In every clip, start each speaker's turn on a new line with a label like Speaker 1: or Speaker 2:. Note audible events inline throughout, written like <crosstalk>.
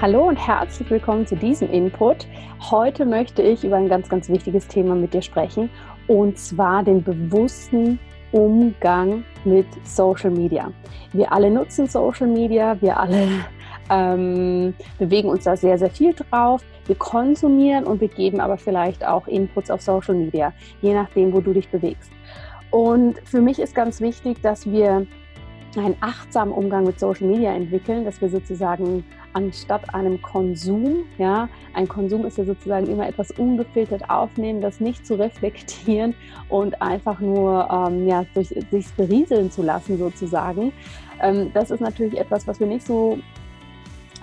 Speaker 1: Hallo und herzlich willkommen zu diesem Input. Heute möchte ich über ein ganz, ganz wichtiges Thema mit dir sprechen und zwar den bewussten Umgang mit Social Media. Wir alle nutzen Social Media, wir alle <laughs> ähm, bewegen uns da sehr, sehr viel drauf. Wir konsumieren und wir geben aber vielleicht auch Inputs auf Social Media, je nachdem, wo du dich bewegst. Und für mich ist ganz wichtig, dass wir einen achtsamen Umgang mit Social Media entwickeln, dass wir sozusagen anstatt einem Konsum, ja, ein Konsum ist ja sozusagen immer etwas ungefiltert aufnehmen, das nicht zu reflektieren und einfach nur ähm, ja, durch sich berieseln zu lassen sozusagen. Ähm, das ist natürlich etwas, was wir nicht so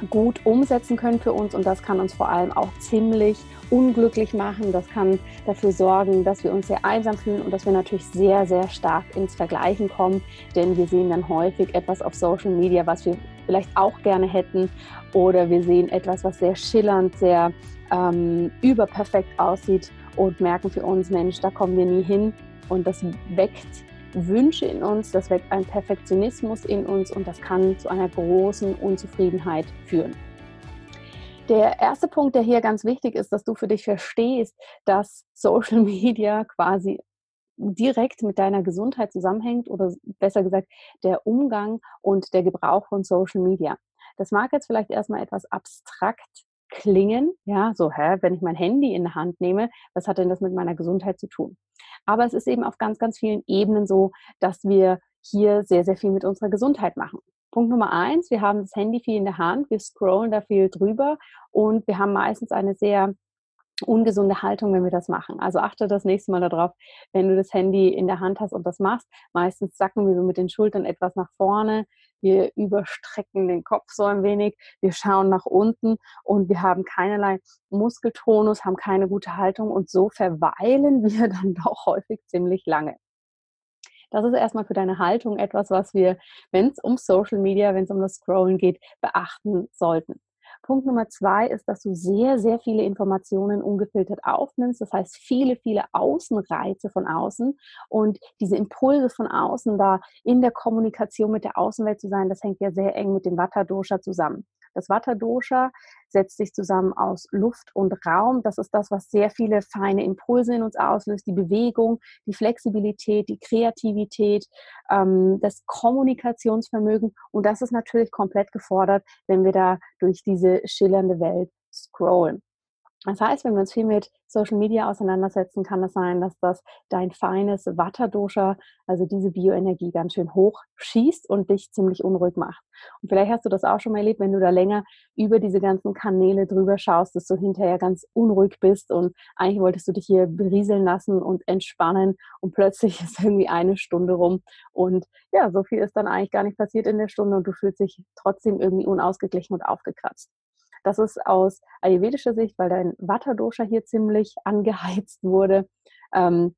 Speaker 1: gut umsetzen können für uns und das kann uns vor allem auch ziemlich unglücklich machen. Das kann dafür sorgen, dass wir uns sehr einsam fühlen und dass wir natürlich sehr, sehr stark ins Vergleichen kommen, denn wir sehen dann häufig etwas auf Social Media, was wir vielleicht auch gerne hätten oder wir sehen etwas, was sehr schillernd, sehr ähm, überperfekt aussieht und merken für uns, Mensch, da kommen wir nie hin und das weckt Wünsche in uns, das weckt einen Perfektionismus in uns und das kann zu einer großen Unzufriedenheit führen. Der erste Punkt, der hier ganz wichtig ist, dass du für dich verstehst, dass Social <laughs> Media quasi direkt mit deiner Gesundheit zusammenhängt oder besser gesagt der Umgang und der Gebrauch von Social Media. Das mag jetzt vielleicht erstmal etwas abstrakt klingen, ja, so, hä, wenn ich mein Handy in der Hand nehme, was hat denn das mit meiner Gesundheit zu tun? Aber es ist eben auf ganz, ganz vielen Ebenen so, dass wir hier sehr, sehr viel mit unserer Gesundheit machen. Punkt Nummer eins, wir haben das Handy viel in der Hand, wir scrollen da viel drüber und wir haben meistens eine sehr ungesunde Haltung, wenn wir das machen. Also achte das nächste Mal darauf, wenn du das Handy in der Hand hast und das machst. Meistens sacken wir so mit den Schultern etwas nach vorne. Wir überstrecken den Kopf so ein wenig. Wir schauen nach unten und wir haben keinerlei Muskeltonus, haben keine gute Haltung und so verweilen <laughs> wir dann doch häufig ziemlich lange. Das ist erstmal für deine Haltung etwas, was wir, wenn es um Social Media, wenn es um das Scrollen geht, beachten sollten. Punkt Nummer zwei ist, dass du sehr, sehr viele Informationen ungefiltert aufnimmst. Das heißt, viele, viele Außenreize von außen und diese Impulse von außen da in der Kommunikation mit der Außenwelt zu sein, das hängt ja sehr eng mit dem Vata-Dosha zusammen. Das Vata-Dosha setzt sich zusammen aus Luft und Raum. Das ist das, was sehr viele feine Impulse in uns auslöst. Die Bewegung, die Flexibilität, die Kreativität, ähm, das Kommunikationsvermögen. Und das ist natürlich komplett gefordert, wenn wir da durch diese schillernde Welt scrollen. Das heißt, wenn wir uns viel mit Social Media auseinandersetzen, kann es sein, dass das dein feines Vata-Dosha, also diese Bioenergie, ganz schön hoch schießt und dich ziemlich unruhig macht. Und vielleicht hast du das auch schon mal erlebt, wenn du da länger über diese ganzen Kanäle drüber schaust, dass du hinterher ganz unruhig bist und eigentlich wolltest du dich hier berieseln lassen und entspannen und plötzlich <laughs> ist irgendwie eine Stunde rum und ja, so viel ist dann eigentlich gar nicht passiert in der Stunde und du fühlst dich trotzdem irgendwie unausgeglichen und aufgekratzt. Das ist aus ayurvedischer Sicht, weil dein Vata-Dosha hier ziemlich <laughs> angeheizt wurde. Ähm,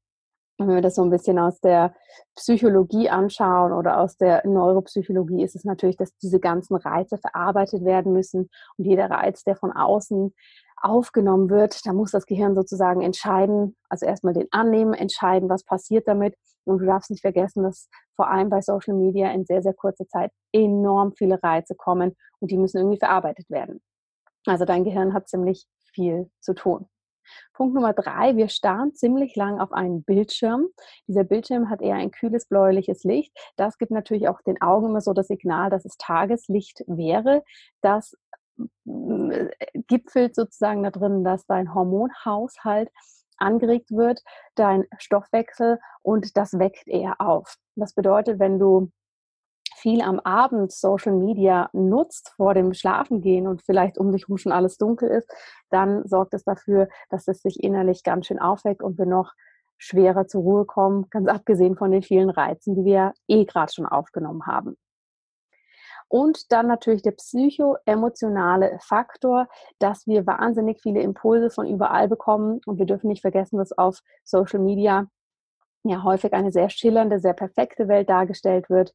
Speaker 1: wenn wir das so ein bisschen aus der Psychologie anschauen oder aus der Neuropsychologie, ist es natürlich, dass diese ganzen Reize verarbeitet werden müssen. Und jeder Reiz, der von außen aufgenommen wird, da muss das Gehirn sozusagen entscheiden, also erstmal den annehmen, entscheiden, was passiert damit. Und du darfst nicht vergessen, dass vor allem bei Social Media in sehr, sehr kurzer Zeit enorm viele Reize kommen und die müssen irgendwie verarbeitet werden. Also dein Gehirn hat ziemlich viel zu tun. Punkt Nummer drei, wir starren ziemlich lang auf einen Bildschirm. Dieser Bildschirm hat eher ein kühles bläuliches Licht. Das gibt natürlich auch den Augen immer so das Signal, dass es Tageslicht wäre. Das äh, gipfelt sozusagen da drin, dass dein Hormonhaushalt angeregt wird, dein Stoffwechsel und das weckt eher auf. Das bedeutet, wenn du viel am Abend Social Media nutzt vor dem Schlafengehen und vielleicht um dich herum schon alles dunkel ist, dann sorgt es dafür, dass es sich innerlich ganz schön aufweckt und wir noch schwerer zur Ruhe kommen, ganz abgesehen von den vielen Reizen, die wir eh gerade schon aufgenommen haben. Und dann natürlich der psychoemotionale Faktor, dass wir wahnsinnig viele Impulse von überall bekommen. Und wir dürfen nicht vergessen, dass auf Social Media ja häufig eine sehr schillernde, sehr perfekte Welt dargestellt wird.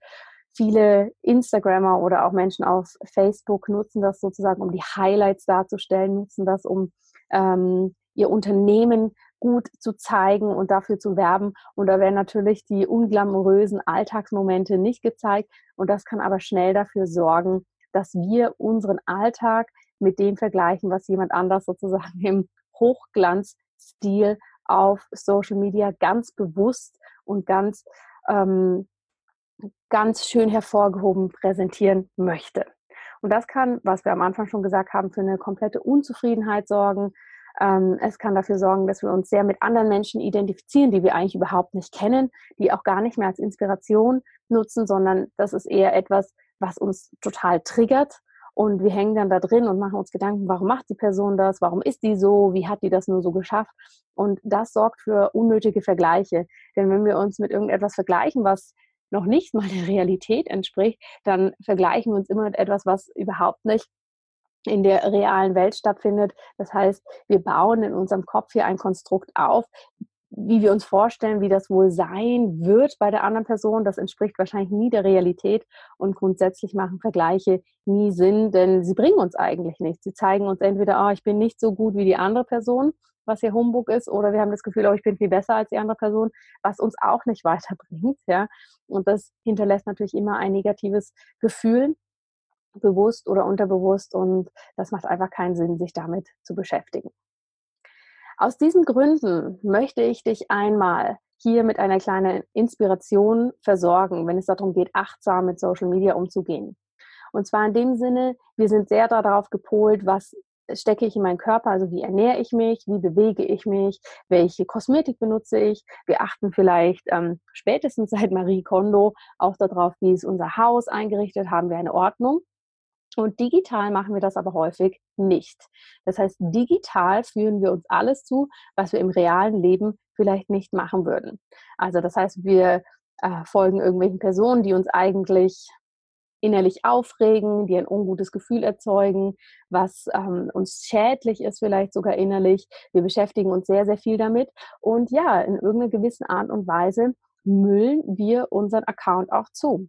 Speaker 1: Viele Instagrammer oder auch Menschen auf Facebook nutzen das sozusagen, um die Highlights darzustellen, nutzen das, um ähm, ihr Unternehmen gut zu zeigen und dafür zu werben. Und da werden natürlich die unglamourösen Alltagsmomente nicht gezeigt. Und das kann aber schnell dafür sorgen, dass wir unseren Alltag mit dem vergleichen, was jemand anders sozusagen im Hochglanzstil auf Social Media ganz bewusst und ganz, ähm, ganz schön hervorgehoben präsentieren möchte. Und das kann, was wir am Anfang schon gesagt haben, für eine komplette Unzufriedenheit sorgen. Ähm, es kann dafür sorgen, dass wir uns sehr mit anderen Menschen identifizieren, die wir eigentlich überhaupt nicht kennen, die auch gar nicht mehr als Inspiration nutzen, sondern das ist eher etwas, was uns total triggert. Und wir hängen dann da drin und machen uns Gedanken, warum macht die Person das? Warum ist die so? Wie hat die das nur so geschafft? Und das sorgt für unnötige Vergleiche. Denn wenn wir uns mit irgendetwas vergleichen, was noch nicht mal der Realität entspricht, dann vergleichen wir uns immer mit etwas, was überhaupt nicht in der realen Welt stattfindet. Das heißt, wir bauen in unserem Kopf hier ein Konstrukt auf, wie wir uns vorstellen, wie das wohl sein wird bei der anderen Person. Das entspricht wahrscheinlich nie der Realität und grundsätzlich machen Vergleiche nie Sinn, denn sie bringen uns eigentlich nichts. Sie zeigen uns entweder, oh, ich bin nicht so gut wie die andere Person, was hier Humbug ist, oder wir haben das Gefühl, oh, ich bin viel besser als die andere Person, was uns auch nicht <laughs> weiterbringt. Ja? Und das hinterlässt natürlich immer ein negatives Gefühl bewusst oder unterbewusst und das macht einfach keinen Sinn, sich damit zu beschäftigen. Aus diesen Gründen möchte ich dich einmal hier mit einer kleinen Inspiration versorgen, wenn es darum geht, achtsam mit Social Media umzugehen. Und zwar in dem Sinne, wir sind sehr darauf gepolt, was stecke ich in meinen Körper, also wie ernähre ich mich, wie bewege ich mich, welche Kosmetik benutze ich. Wir achten vielleicht ähm, spätestens seit Marie Kondo auch darauf, wie ist unser Haus eingerichtet, haben wir eine Ordnung. Und digital machen wir das aber häufig nicht. Das heißt, digital führen wir uns alles zu, was wir im realen Leben vielleicht nicht machen würden. Also das heißt, wir äh, folgen irgendwelchen Personen, die uns eigentlich innerlich aufregen, die ein ungutes Gefühl erzeugen, was ähm, uns schädlich ist, vielleicht sogar innerlich. Wir beschäftigen uns sehr, sehr viel damit. Und ja, in irgendeiner gewissen Art und Weise müllen wir unseren Account auch zu.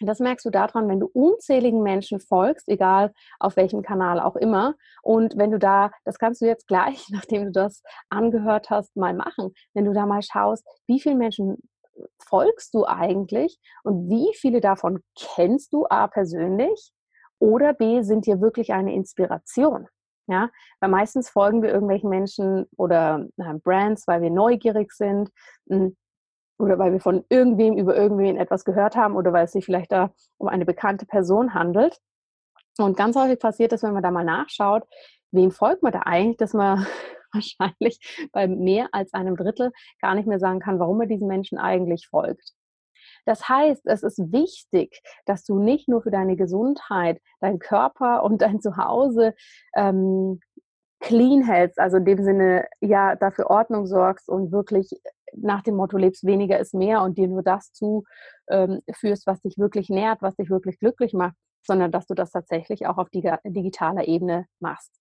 Speaker 1: Das merkst du daran, wenn du unzähligen Menschen folgst, egal auf welchem Kanal auch immer. Und wenn du da, das kannst du jetzt gleich, <laughs> nachdem du das angehört hast, mal machen, wenn du da mal schaust, wie viele Menschen folgst du eigentlich und wie viele davon kennst du A persönlich oder B sind dir wirklich eine Inspiration. Ja, weil meistens folgen wir irgendwelchen Menschen oder äh, Brands, weil wir neugierig sind, hm, oder weil wir von irgendwem über irgendwen etwas gehört haben oder weil es sich vielleicht da um eine bekannte Person handelt. Und ganz häufig passiert es, wenn man da mal nachschaut, wem folgt man da eigentlich, dass man <laughs> wahrscheinlich bei mehr als einem Drittel gar nicht mehr sagen kann, warum man diesen Menschen eigentlich folgt. Das heißt, es ist wichtig, dass du nicht nur für deine Gesundheit, deinen Körper und dein Zuhause ähm, clean hältst, also in dem Sinne ja dafür Ordnung sorgst und wirklich nach dem Motto lebst weniger ist mehr und dir nur das zuführst, ähm, was dich wirklich nährt, was dich wirklich glücklich macht, sondern dass du das tatsächlich auch auf digitaler Ebene machst.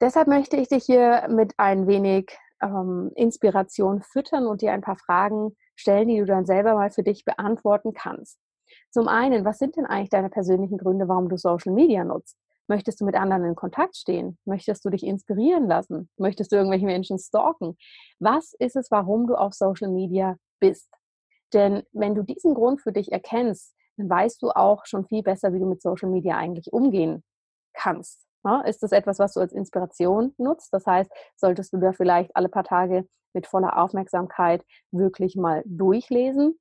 Speaker 1: Deshalb möchte ich dich hier mit ein wenig ähm, Inspiration füttern und dir ein paar Fragen stellen, die du dann selber mal für dich beantworten kannst. Zum einen, was sind denn eigentlich deine persönlichen Gründe, warum du Social Media nutzt? Möchtest du mit anderen in Kontakt stehen? Möchtest du dich inspirieren lassen? Möchtest du irgendwelche Menschen stalken? Was ist es, warum du auf Social Media bist? Denn wenn du diesen Grund für dich erkennst, dann weißt du auch schon viel besser, wie du mit Social Media eigentlich umgehen kannst. Ist das etwas, was du als Inspiration nutzt? Das heißt, solltest du da vielleicht alle paar Tage mit voller Aufmerksamkeit wirklich mal durchlesen,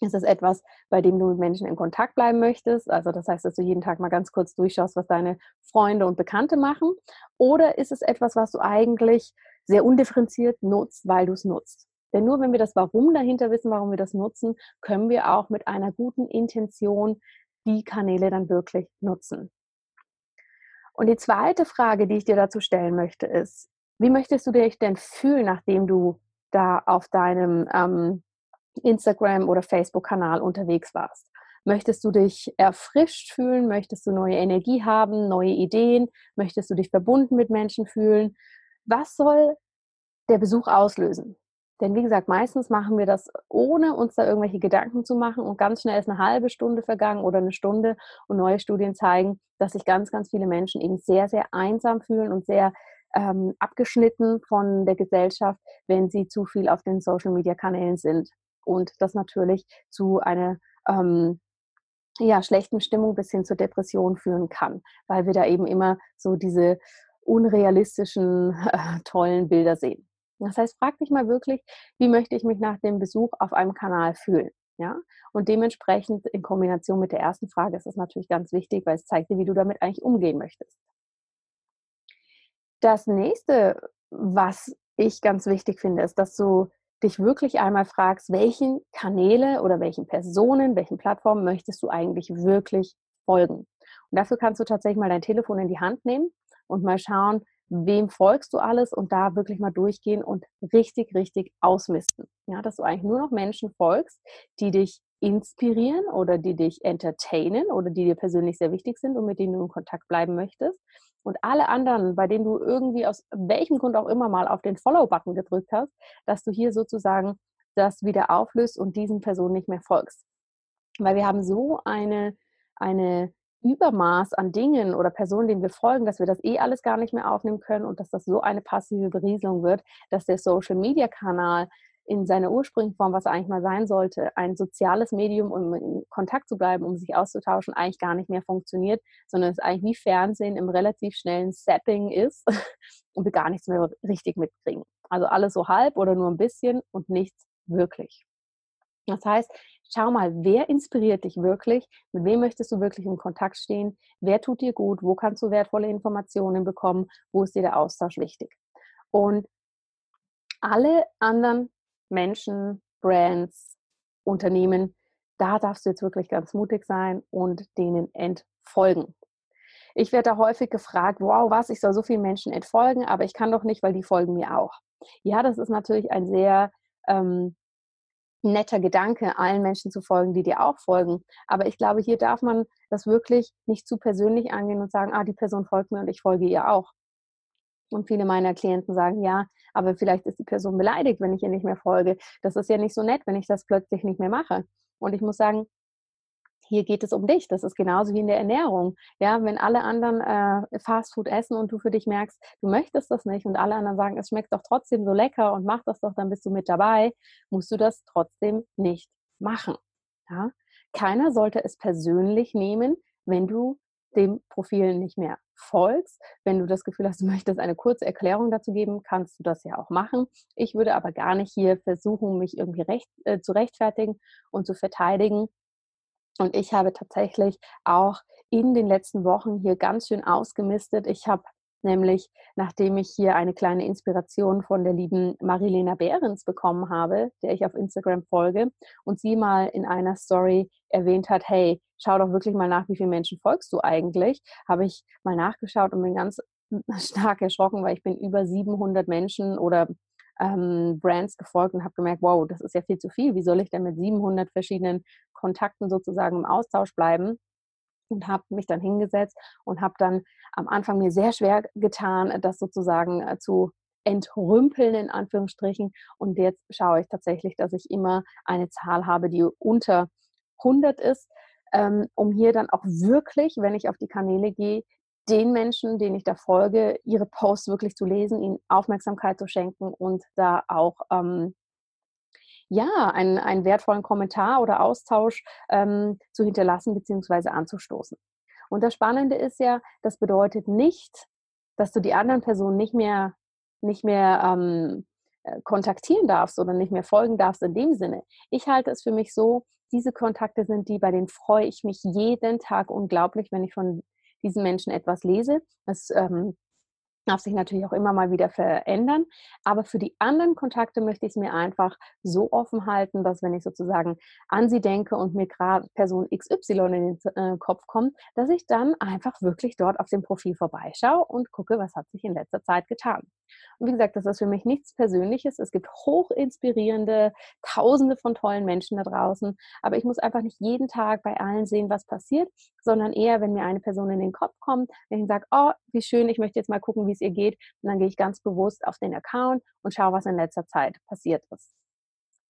Speaker 1: ist es etwas, bei dem du mit Menschen in Kontakt bleiben möchtest? Also das heißt, dass du jeden Tag mal ganz kurz durchschaust, was deine Freunde und Bekannte machen? Oder ist es etwas, was du eigentlich sehr undifferenziert nutzt, weil du es nutzt? Denn nur wenn wir das Warum dahinter wissen, warum wir das nutzen, können wir auch mit einer guten Intention die Kanäle dann wirklich nutzen. Und die zweite Frage, die ich dir dazu stellen möchte, ist, wie möchtest du dich denn fühlen, nachdem du da auf deinem ähm, Instagram- oder Facebook-Kanal unterwegs warst. Möchtest du dich erfrischt fühlen? Möchtest du neue Energie haben, neue Ideen? Möchtest du dich verbunden mit Menschen fühlen? Was soll der Besuch auslösen? Denn wie gesagt, meistens machen wir das, ohne uns da irgendwelche Gedanken zu machen und ganz schnell ist eine halbe Stunde vergangen oder eine Stunde und neue Studien zeigen, dass sich ganz, ganz viele Menschen eben sehr, sehr einsam fühlen und sehr ähm, abgeschnitten von der Gesellschaft, wenn sie zu viel auf den Social-Media-Kanälen sind und das natürlich zu einer ähm, ja, schlechten Stimmung bis hin zur Depression führen kann, weil wir da eben immer so diese unrealistischen, äh, <laughs> tollen Bilder sehen. Das heißt, frag dich mal wirklich, wie möchte ich mich nach dem Besuch auf einem Kanal fühlen? Ja? Und dementsprechend in Kombination mit der ersten Frage ist das natürlich ganz wichtig, weil es zeigt dir, wie du damit eigentlich umgehen möchtest. Das nächste, was ich ganz wichtig finde, ist, dass du dich wirklich einmal fragst, welchen Kanäle oder welchen Personen, welchen Plattformen möchtest du eigentlich wirklich folgen. Und dafür kannst du tatsächlich mal dein Telefon in die Hand nehmen und mal schauen, wem folgst du alles und da wirklich mal durchgehen und richtig, richtig ausmisten. Ja, dass du eigentlich nur noch Menschen folgst, die dich inspirieren oder die dich entertainen oder die dir persönlich sehr wichtig sind und mit denen du in Kontakt bleiben möchtest. Und alle anderen, bei denen du irgendwie aus welchem Grund auch immer mal auf den Follow-Button gedrückt hast, dass du hier sozusagen das wieder auflöst und diesen Personen nicht mehr folgst. Weil wir haben so eine, eine Übermaß an Dingen oder Personen, denen wir folgen, dass wir das eh alles gar nicht mehr aufnehmen können und dass das so eine passive Berieselung wird, dass der Social-Media-Kanal in seiner ursprünglichen Form, was er eigentlich mal sein sollte, ein soziales Medium, um in Kontakt zu bleiben, um sich auszutauschen, eigentlich gar nicht mehr funktioniert, sondern es eigentlich wie Fernsehen im relativ schnellen Zapping ist <laughs> und wir gar nichts mehr richtig mitkriegen. Also alles so halb oder nur ein bisschen und nichts wirklich. Das heißt, schau mal, wer inspiriert dich wirklich? Mit wem möchtest du wirklich in Kontakt stehen? Wer tut dir gut? Wo kannst du wertvolle Informationen bekommen? Wo ist dir der Austausch wichtig? Und alle anderen Menschen, Brands, Unternehmen, da darfst du jetzt wirklich ganz mutig sein und denen entfolgen. Ich werde da häufig gefragt, wow, was, ich soll so vielen Menschen entfolgen, aber ich kann doch nicht, weil die folgen mir auch. Ja, das ist natürlich ein sehr ähm, netter Gedanke, allen Menschen zu folgen, die dir auch folgen. Aber ich glaube, hier darf man das wirklich nicht zu persönlich angehen und sagen, ah, die Person folgt mir und ich folge ihr auch. Und viele meiner Klienten sagen, ja, aber vielleicht ist die Person beleidigt, wenn ich ihr nicht mehr folge. Das ist ja nicht so nett, wenn ich das plötzlich nicht mehr mache. Und ich muss sagen, hier geht es um dich. Das ist genauso wie in der Ernährung. Ja, wenn alle anderen äh, Fastfood essen und du für dich merkst, du möchtest das nicht und alle anderen sagen, es schmeckt doch trotzdem so lecker und mach das doch, dann bist du mit dabei, musst du das trotzdem nicht machen. Ja? Keiner sollte es persönlich nehmen, wenn du dem Profil nicht mehr folgst. Wenn du das Gefühl hast, du <laughs> möchtest eine kurze Erklärung dazu geben, kannst du das ja auch machen. Ich würde aber gar nicht hier versuchen, mich irgendwie recht, äh, zu rechtfertigen und zu verteidigen, und ich habe tatsächlich auch in den letzten Wochen hier ganz schön ausgemistet. Ich habe nämlich, nachdem ich hier eine kleine Inspiration von der lieben Marilena Behrens bekommen habe, der ich auf Instagram folge, und sie mal in einer Story erwähnt hat, hey, schau doch wirklich mal nach, wie viele Menschen folgst du eigentlich, habe ich mal nachgeschaut und bin ganz <laughs> stark erschrocken, weil ich bin über 700 Menschen oder ähm, Brands gefolgt und habe gemerkt, wow, das ist ja viel zu viel. Wie soll ich denn mit 700 verschiedenen Kontakten sozusagen im Austausch bleiben? Und habe mich dann hingesetzt und habe dann am Anfang mir sehr schwer getan, das sozusagen äh, zu entrümpeln in Anführungsstrichen. Und jetzt schaue ich tatsächlich, dass ich immer eine Zahl habe, die unter 100 ist, ähm, um hier dann auch wirklich, wenn ich auf die Kanäle gehe, den Menschen, denen ich da folge, ihre Posts wirklich zu lesen, ihnen Aufmerksamkeit zu schenken und da auch ähm, ja, einen, einen wertvollen Kommentar oder Austausch ähm, zu hinterlassen bzw. anzustoßen. Und das Spannende ist ja, das bedeutet nicht, dass du die anderen Personen nicht mehr, nicht mehr ähm, äh, kontaktieren darfst oder nicht mehr folgen darfst in dem Sinne. Ich halte es für mich so, diese Kontakte sind die, bei denen freue ich mich jeden Tag unglaublich, wenn ich von diesen Menschen etwas lese. Das ähm, darf sich natürlich auch immer mal wieder verändern. Aber für die anderen Kontakte möchte ich es mir einfach so offen halten, dass wenn ich sozusagen an sie denke und mir gerade Person XY in den äh, Kopf kommt, dass ich dann einfach wirklich dort auf dem Profil vorbeischaue und gucke, was hat sich in letzter Zeit getan. Und wie gesagt, das ist für mich nichts Persönliches. Es gibt hoch inspirierende, tausende von tollen Menschen da draußen. Aber ich muss einfach nicht jeden Tag bei allen sehen, was passiert, sondern eher, wenn mir eine Person in den Kopf kommt, wenn ich sage, oh, wie schön, ich möchte jetzt mal gucken, wie es ihr geht. Und dann gehe ich ganz bewusst auf den Account und schaue, was in letzter Zeit passiert ist.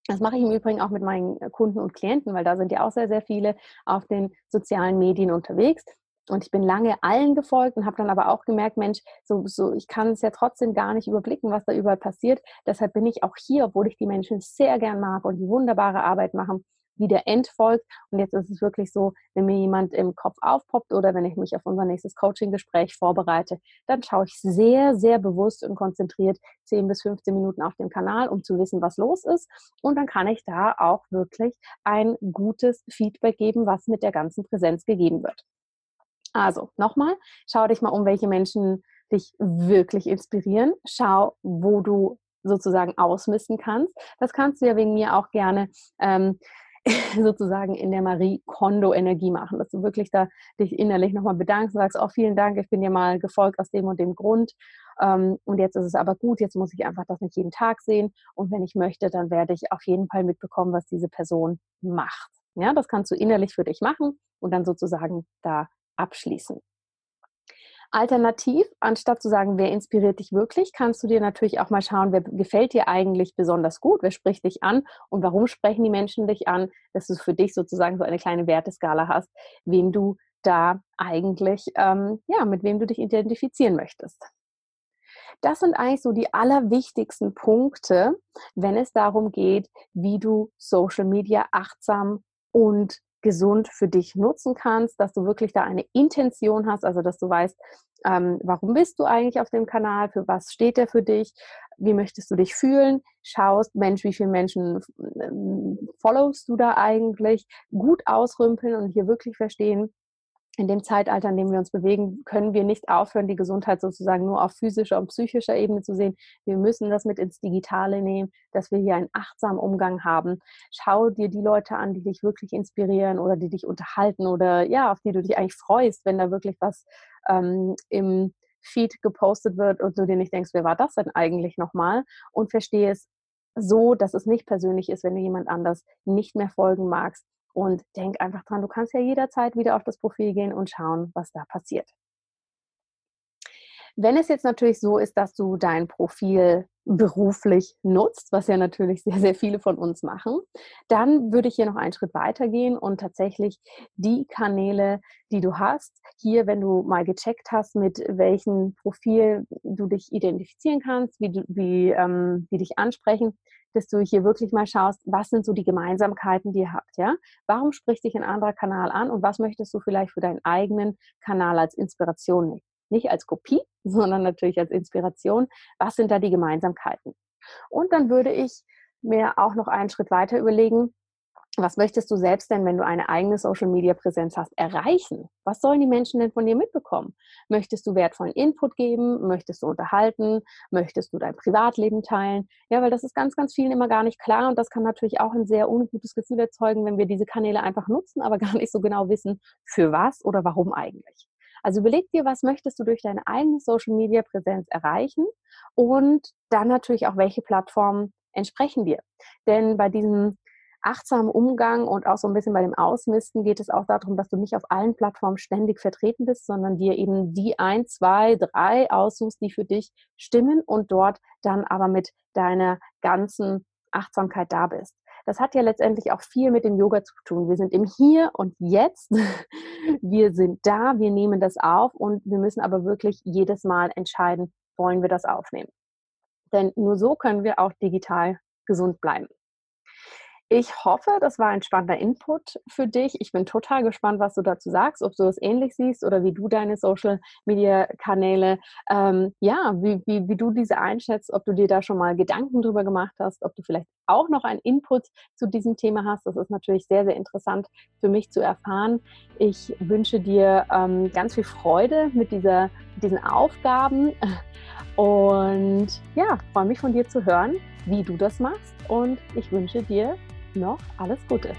Speaker 1: Das mache ich im Übrigen auch mit meinen Kunden und Klienten, weil da sind ja auch sehr, sehr viele auf den sozialen Medien unterwegs. Und ich bin lange allen gefolgt und habe dann aber auch gemerkt, Mensch, so, so, ich kann es ja trotzdem gar nicht überblicken, was da überall passiert. Deshalb bin ich auch hier, obwohl ich die Menschen sehr gern mag und die wunderbare Arbeit machen, wieder entfolgt. Und jetzt ist es wirklich so, wenn mir jemand im Kopf aufpoppt oder wenn ich mich auf unser nächstes Coaching-Gespräch vorbereite, dann schaue ich sehr, sehr bewusst und konzentriert 10 bis 15 Minuten auf den Kanal, um zu wissen, was los ist. Und dann kann ich da auch wirklich ein gutes Feedback geben, was mit der ganzen Präsenz gegeben wird. Also nochmal, schau dich mal um, welche Menschen dich wirklich inspirieren. Schau, wo du sozusagen ausmisten kannst. Das kannst du ja wegen mir auch gerne ähm, <laughs> sozusagen in der Marie Kondo Energie machen, dass du wirklich da dich innerlich nochmal bedankst und sagst, oh vielen Dank, ich bin dir mal gefolgt aus dem und dem Grund ähm, und jetzt ist es aber gut, jetzt muss ich einfach das nicht jeden Tag sehen und wenn ich möchte, dann werde ich auf jeden Fall mitbekommen, was diese Person macht. Ja, das kannst du innerlich für dich machen und dann sozusagen da abschließen. Alternativ, anstatt zu sagen, wer inspiriert dich wirklich, kannst du dir natürlich auch mal schauen, wer gefällt dir eigentlich besonders gut, wer spricht dich an und warum sprechen die Menschen dich an, dass du für dich sozusagen so eine kleine Werteskala hast, wem du da eigentlich, ähm, ja, mit wem du dich identifizieren möchtest. Das sind eigentlich so die allerwichtigsten Punkte, wenn es darum geht, wie du Social Media achtsam und gesund für dich nutzen kannst, dass du wirklich da eine Intention hast, also dass du weißt, ähm, warum bist du eigentlich auf dem Kanal, für was steht der für dich, wie möchtest du dich fühlen, schaust, Mensch, wie viele Menschen ähm, followst du da eigentlich, gut ausrümpeln und hier wirklich verstehen, in dem Zeitalter, in dem wir uns bewegen, können wir nicht aufhören, die Gesundheit sozusagen nur auf physischer und psychischer Ebene zu sehen. Wir müssen das mit ins Digitale nehmen, dass wir hier einen achtsamen Umgang haben. Schau dir die Leute an, die dich wirklich inspirieren oder die dich unterhalten oder ja, auf die du dich eigentlich freust, wenn da wirklich was ähm, im Feed gepostet wird und du dir nicht denkst, wer war das denn eigentlich nochmal? Und verstehe es so, dass es nicht persönlich ist, wenn du jemand anders nicht mehr folgen magst, und denk einfach dran, du kannst ja jederzeit wieder auf das Profil gehen und schauen, was da passiert. Wenn es jetzt natürlich so ist, dass du dein Profil beruflich nutzt, was ja natürlich sehr, sehr viele von uns machen, dann würde ich hier noch einen Schritt weiter gehen und tatsächlich die Kanäle, die du hast, hier, wenn du mal gecheckt hast, mit welchem Profil du dich identifizieren kannst, wie, du, wie, ähm, wie dich ansprechen, dass du hier wirklich mal schaust, was sind so die Gemeinsamkeiten, die ihr habt, ja? Warum spricht dich ein anderer Kanal an und was möchtest du vielleicht für deinen eigenen Kanal als Inspiration nehmen? Nicht als Kopie, <laughs> sondern natürlich als Inspiration. Was sind da die Gemeinsamkeiten? Und dann würde ich mir auch noch einen Schritt weiter überlegen, was möchtest du selbst denn, wenn du eine eigene Social-Media-Präsenz hast, erreichen? Was sollen die Menschen denn von dir mitbekommen? Möchtest du wertvollen Input geben? Möchtest du unterhalten? Möchtest du dein Privatleben teilen? Ja, weil das ist ganz, ganz vielen immer gar nicht klar und das kann natürlich auch ein sehr ungutes Gefühl erzeugen, wenn wir diese Kanäle einfach nutzen, aber <laughs> gar nicht so genau wissen, für was oder warum eigentlich. Also überleg dir, was möchtest du durch deine eigene Social-Media-Präsenz erreichen und dann natürlich auch, welche Plattformen entsprechen dir. Denn bei diesem achtsamen Umgang und auch so ein bisschen bei dem Ausmisten geht es auch darum, dass du nicht auf allen Plattformen ständig vertreten bist, sondern dir eben die ein, zwei, drei aussuchst, die für dich stimmen und dort dann aber mit deiner ganzen Achtsamkeit da bist. Das hat ja letztendlich auch viel mit dem Yoga zu tun. Wir sind im Hier und Jetzt. <laughs> Wir sind da, wir nehmen das auf und wir müssen aber wirklich jedes Mal entscheiden, wollen wir das aufnehmen. Denn nur so können wir auch digital gesund bleiben. Ich hoffe, das war ein spannender Input für dich. Ich bin total gespannt, was du dazu sagst, ob du es ähnlich siehst oder wie du deine Social Media Kanäle, ähm, ja, wie, wie, wie du diese einschätzt, ob du dir da schon mal Gedanken drüber gemacht hast, ob du vielleicht auch noch einen Input zu diesem Thema hast. Das ist natürlich sehr, sehr interessant für mich zu erfahren. Ich wünsche dir ähm, ganz viel Freude mit dieser, diesen Aufgaben und ja, freue mich von dir zu hören, wie du das machst und ich wünsche dir noch alles Gute.